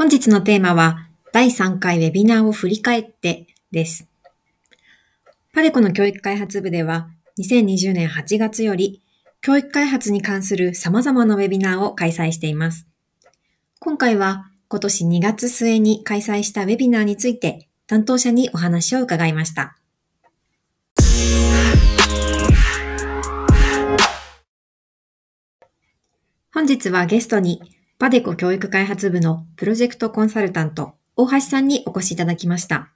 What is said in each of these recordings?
本日のテーマは第3回ウェビナーを振り返ってです。パデコの教育開発部では2020年8月より教育開発に関する様々なウェビナーを開催しています。今回は今年2月末に開催したウェビナーについて担当者にお話を伺いました。本日はゲストにパデコ教育開発部のプロジェクトコンサルタント大橋さんにお越しいただきました。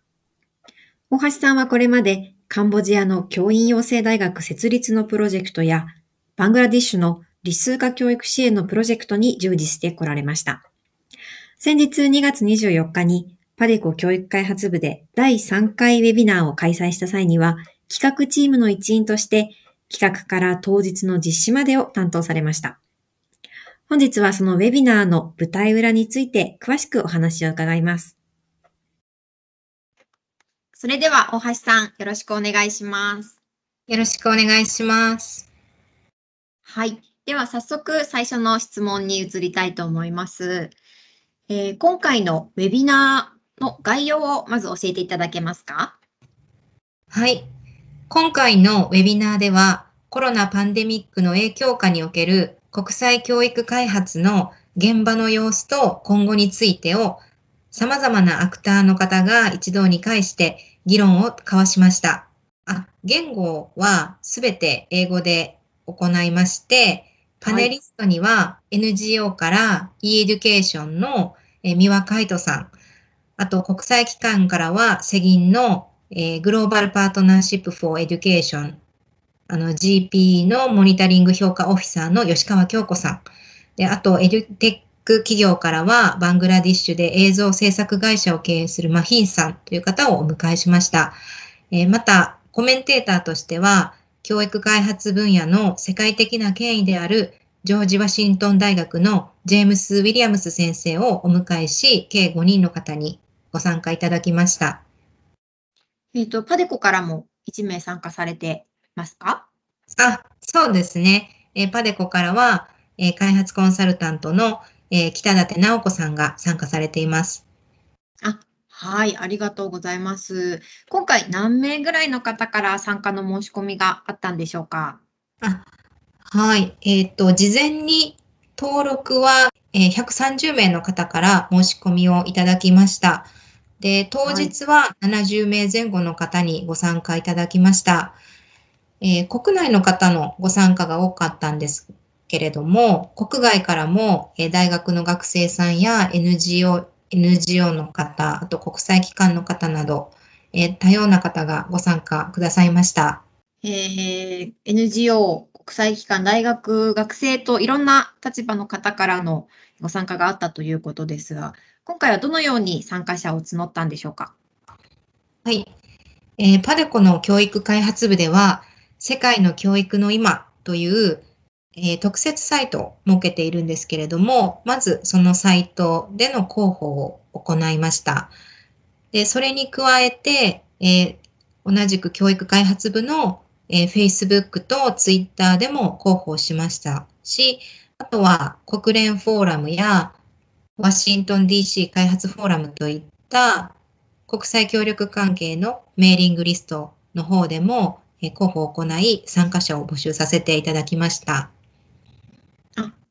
大橋さんはこれまでカンボジアの教員養成大学設立のプロジェクトや、バングラディッシュの理数化教育支援のプロジェクトに従事してこられました。先日2月24日にパデコ教育開発部で第3回ウェビナーを開催した際には、企画チームの一員として企画から当日の実施までを担当されました。本日はそのウェビナーの舞台裏について詳しくお話を伺います。それでは、大橋さん、よろしくお願いします。よろしくお願いします。はい。では、早速、最初の質問に移りたいと思います。えー、今回のウェビナーの概要をまず教えていただけますか？はい。今回のウェビナーでは、コロナパンデミックの影響下における国際教育開発の現場の様子と今後についてを様々なアクターの方が一堂に会して議論を交わしました。あ、言語はすべて英語で行いまして、パネリストには NGO から e エデュケーションの三輪開人さん、あと国際機関からは世銀の、 Global Partnership for Education、あの GP のモニタリング評価オフィサーの吉川京子さん、であとエデュテック企業からは、バングラディッシュで映像制作会社を経営するマヒンさんという方をお迎えしました。えー、また、コメンテーターとしては、教育開発分野の世界的な権威であるジョージ・ワシントン大学のジェームス・ウィリアムス先生をお迎えし、計5人の方にご参加いただきました。えっ、ー、と、パデコからも1名参加されてますか？あ、そうですね。えー、パデコからは、えー、開発コンサルタントのえー、北舘直子さんが参加されています。あ、はい、ありがとうございます。今回何名ぐらいの方から参加の申し込みがあったんでしょうか？あはい、えっ、ー、と、事前に登録は、えー、130名の方から申し込みをいただきました。で、当日は70名前後の方にご参加いただきました。えー、国内の方のご参加が多かったんですけれども、国外からも、え大学の学生さんや NGO、NGO の方、あと国際機関の方など、え多様な方がご参加くださいました。えー、NGO、国際機関、大学、学生といろんな立場の方からのご参加があったということですが、今回はどのように参加者を募ったんでしょうか？はい。えー、パデコの教育開発部では、世界の教育の今というえー、特設サイトを設けているんですけれども、まずそのサイトでの広報を行いました。で、それに加えて、えー、同じく教育開発部の、えー、Facebook と Twitter でも広報しましたし、あとは国連フォーラムやワシントン DC 開発フォーラムといった国際協力関係のメーリングリストの方でも広報を行い参加者を募集させていただきました。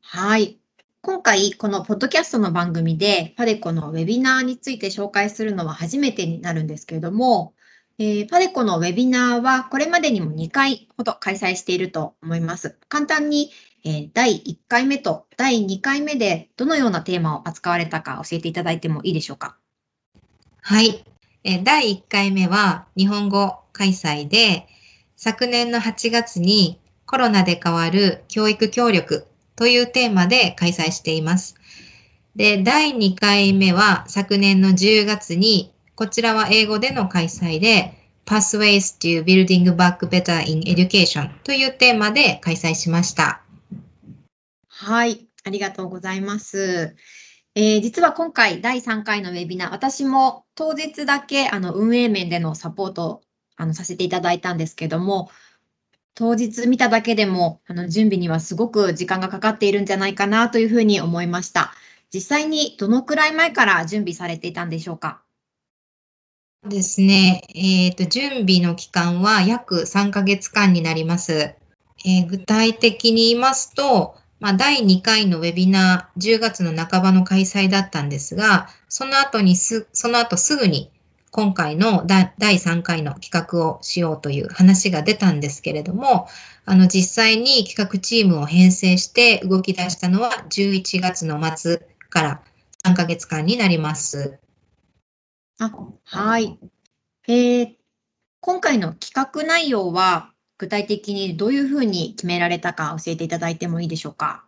はい。今回、このポッドキャストの番組で、パデコのウェビナーについて紹介するのは初めてになるんですけれども、えー、パデコのウェビナーはこれまでにも2回ほど開催していると思います。簡単に、えー、第1回目と第2回目でどのようなテーマを扱われたか教えていただいてもいいでしょうか？はい。えー、第1回目は日本語開催で、昨年の8月にコロナで変わる教育協力というテーマで開催しています。で、第2回目は昨年の10月に、こちらは英語での開催で、Pathways to Building Back Better in Education というテーマで開催しました。はい、ありがとうございます。えー、実は今回第3回のウェビナー、私も当日だけあの運営面でのサポートあのさせていただいたんですけども、当日見ただけでもあの準備にはすごく時間がかかっているんじゃないかなというふうに思いました。実際にどのくらい前から準備されていたんでしょうか？ですね、えっ、ー、と、準備の期間は約3ヶ月間になります。えー、具体的に言いますと、まあ、第2回のウェビナー、10月の半ばの開催だったんですが、その後にす、その後すぐに今回の第3回の企画をしようという話が出たんですけれども、あの実際に企画チームを編成して動き出したのは11月の末から3ヶ月間になります。あはい。えー、今回の企画内容は具体的にどういうふうに決められたか教えていただいてもいいでしょうか？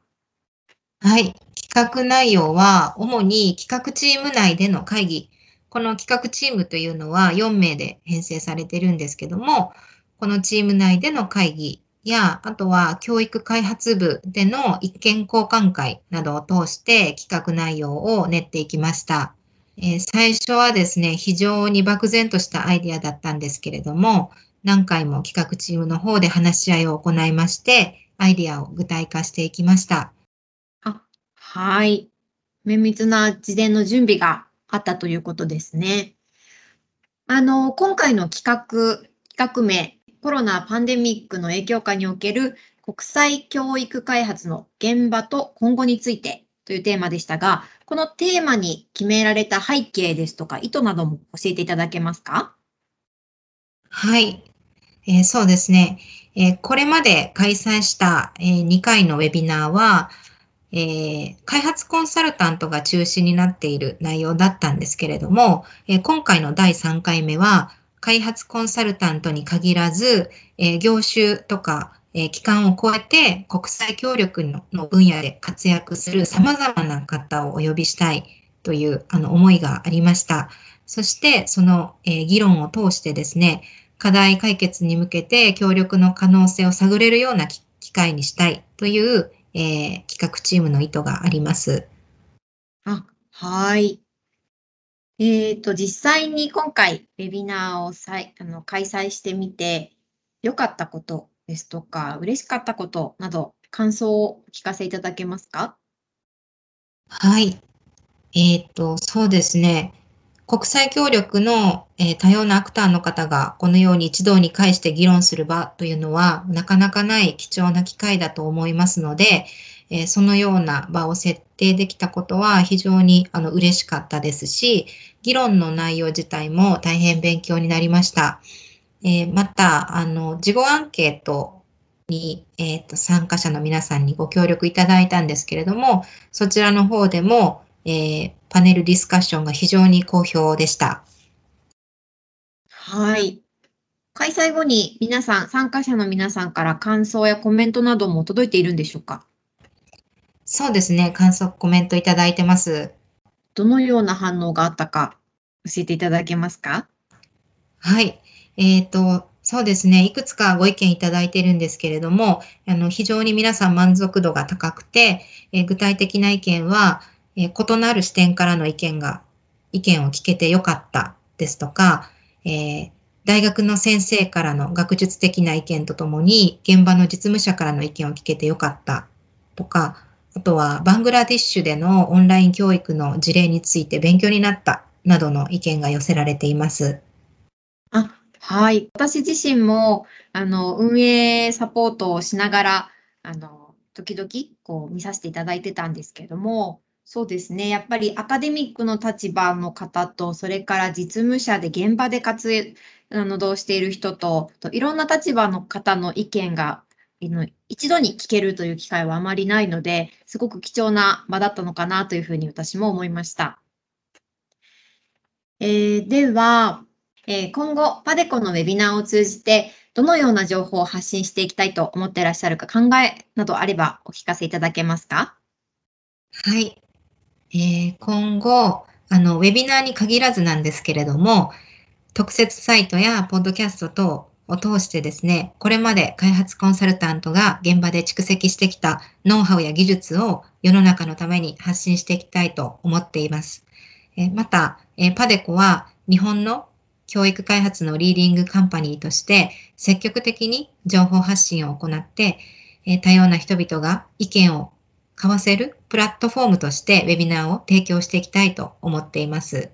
はい。企画内容は主に企画チーム内での会議、この企画チームというのは4名で編成されてるんですけども、このチーム内での会議や、あとは教育開発部での意見交換会などを通して企画内容を練っていきました。えー、最初はですね、非常に漠然としたアイディアだったんですけれども、何回も企画チームの方で話し合いを行いまして、アイディアを具体化していきました。あはい。綿密な事前の準備があったということですね。あの、今回の企画、企画名、コロナパンデミックの影響下における国際教育開発の現場と今後についてというテーマでしたが、このテーマに決められた背景ですとか意図なども教えていただけますか？はい、えー、そうですね、えー、これまで開催した、えー、2回のウェビナーは、えー、開発コンサルタントが中心になっている内容だったんですけれども、えー、今回の第3回目は、開発コンサルタントに限らず、えー、業種とか、え機関を超えて国際協力のの分野で活躍する様々な方をお呼びしたいというあの思いがありました。そして、その、え議論を通してですね、課題解決に向けて協力の可能性を探れるような機会にしたいという、えー、企画チームの意図があります。あ、はい。えっ、ー、と、実際に今回、ウェビナーをさいあの開催してみて、良かったことですとか、嬉しかったことなど、感想をお聞かせいただけますか？はい。えっ、ー、と、そうですね。国際協力の、えー、多様なアクターの方がこのように一堂に会して議論する場というのはなかなかない貴重な機会だと思いますので、えー、そのような場を設定できたことは非常にあの嬉しかったですし、議論の内容自体も大変勉強になりました。えー、また、あの、事後アンケートに、えーと、参加者の皆さんにご協力いただいたんですけれども、そちらの方でも、えー、パネルディスカッションが非常に好評でした。はい。開催後に皆さん、参加者の皆さんから感想やコメントなども届いているんでしょうか？そうですね。感想、コメントいただいてます。どのような反応があったか教えていただけますか？はい。えっ、ー、と、そうですね。いくつかご意見いただいているんですけれども、あの、非常に皆さん満足度が高くて、えー、具体的な意見は、え異なる視点からの意見が、意見を聞けてよかったですとか、えー、大学の先生からの学術的な意見とともに、現場の実務者からの意見を聞けてよかったとか、あとはバングラディッシュでのオンライン教育の事例について勉強になったなどの意見が寄せられています。あ、はい。私自身も、あの、運営サポートをしながら、あの、時々、こう、見させていただいてたんですけれども、そうですね。やっぱりアカデミックの立場の方と、それから実務者で現場で活動している人と、といろんな立場の方の意見が一度に聞けるという機会はあまりないので、すごく貴重な場だったのかなというふうに私も思いました。えー、では、えー、今後、パデコのウェビナーを通じて、どのような情報を発信していきたいと思っていらっしゃるか考えなどあればお聞かせいただけますか？はい。えー、今後、あの、ウェビナーに限らずなんですけれども、特設サイトやポッドキャスト等を通してですね、これまで開発コンサルタントが現場で蓄積してきたノウハウや技術を世の中のために発信していきたいと思っています。えまた、えパデコは日本の教育開発のリーディングカンパニーとして積極的に情報発信を行って、え多様な人々が意見をわせるプラットフォームとしてウェビナーを提供していきたいと思っています。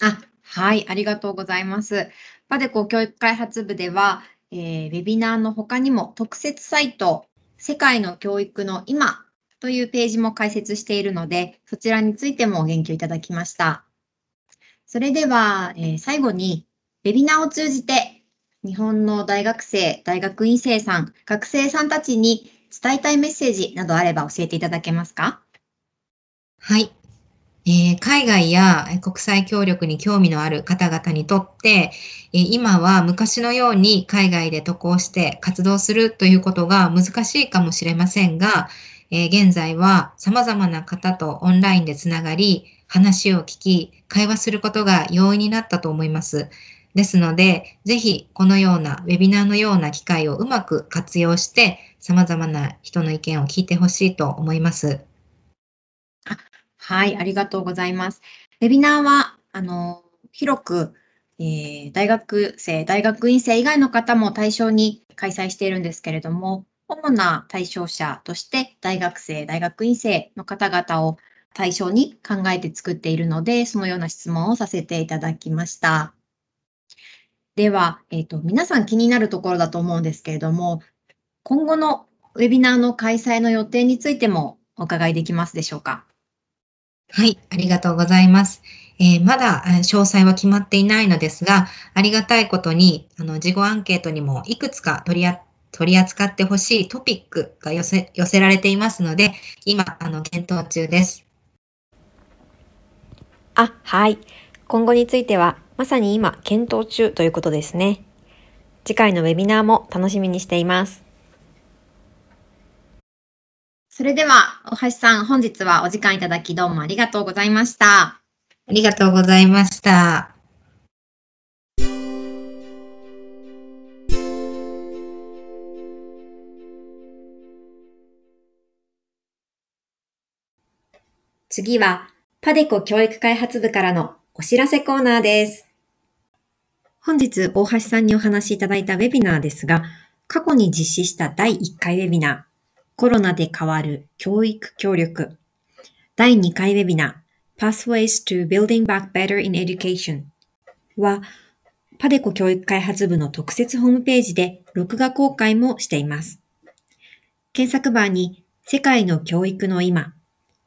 あ、はい、ありがとうございます。パデコ教育開発部では、えー、ウェビナーの他にも特設サイト、世界の教育の今というページも開設しているので、そちらについても言及いただきました。それでは、えー、最後に、ウェビナーを通じて、日本の大学生、大学院生さん、学生さんたちに伝えたいメッセージなどあれば教えていただけますか？はい。えー、海外や国際協力に興味のある方々にとって、え、今は昔のように海外で渡航して活動するということが難しいかもしれませんが、えー、現在は様々な方とオンラインでつながり、話を聞き、会話することが容易になったと思います。ですので、ぜひこのようなウェビナーのような機会をうまく活用して、様々な人の意見を聞いてほしいと思います。はい、ありがとうございます。ウェビナーは、あの、広く、えー、大学生、大学院生以外の方も対象に開催しているんですけれども、主な対象者として大学生、大学院生の方々を対象に考えて作っているので、そのような質問をさせていただきました。では、えっ、ー、と、皆さん気になるところだと思うんですけれども、今後のウェビナーの開催の予定についてもお伺いできますでしょうか？はい、ありがとうございます。えー、まだ詳細は決まっていないのですが、ありがたいことに、あの、事後アンケートにもいくつか取り取り扱ってほしいトピックが寄せ寄せられていますので、今、あの、検討中です。あ、はい。今後については、まさに今、検討中ということですね。次回のウェビナーも楽しみにしています。それでは、大橋さん、本日はお時間いただきどうもありがとうございました。ありがとうございました。次は、パデコ教育開発部からのお知らせコーナーです。本日、大橋さんにお話しいただいたウェビナーですが、過去に実施した第1回ウェビナー、コロナで変わる教育協力。第2回ウェビナー Pathways to Building Back Better in Education は、パデコ教育開発部の特設ホームページで録画公開もしています。検索バーに世界の教育の今、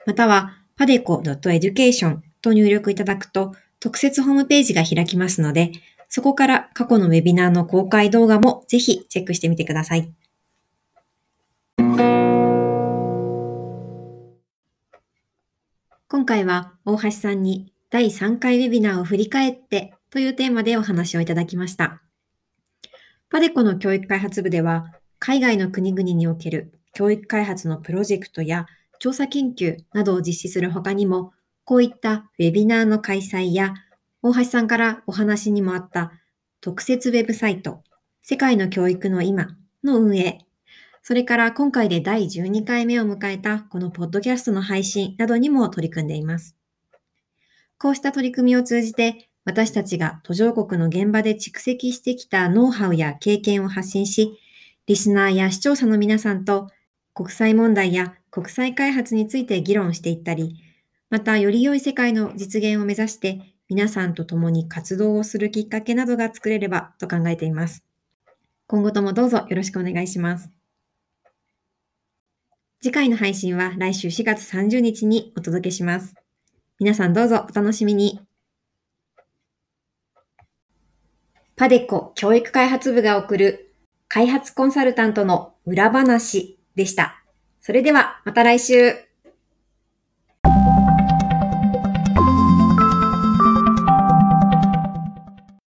またはパデコ .education と入力いただくと特設ホームページが開きますので、そこから過去のウェビナーの公開動画もぜひチェックしてみてください。今回は大橋さんに第3回ウェビナーを振り返ってというテーマでお話をいただきました。パデコの教育開発部では、海外の国々における教育開発のプロジェクトや調査研究などを実施する他にも、こういったウェビナーの開催や、大橋さんからお話にもあった特設ウェブサイト、世界の教育の今の運営それから今回で第12回目を迎えたこのポッドキャストの配信などにも取り組んでいます。こうした取り組みを通じて私たちが途上国の現場で蓄積してきたノウハウや経験を発信し、リスナーや視聴者の皆さんと国際問題や国際開発について議論していったり、またより良い世界の実現を目指して皆さんと共に活動をするきっかけなどが作れればと考えています。今後ともどうぞよろしくお願いします。次回の配信は来週4月30日にお届けします。皆さんどうぞお楽しみに。パデコ教育開発部が送る開発コンサルタントの裏話でした。それではまた来週。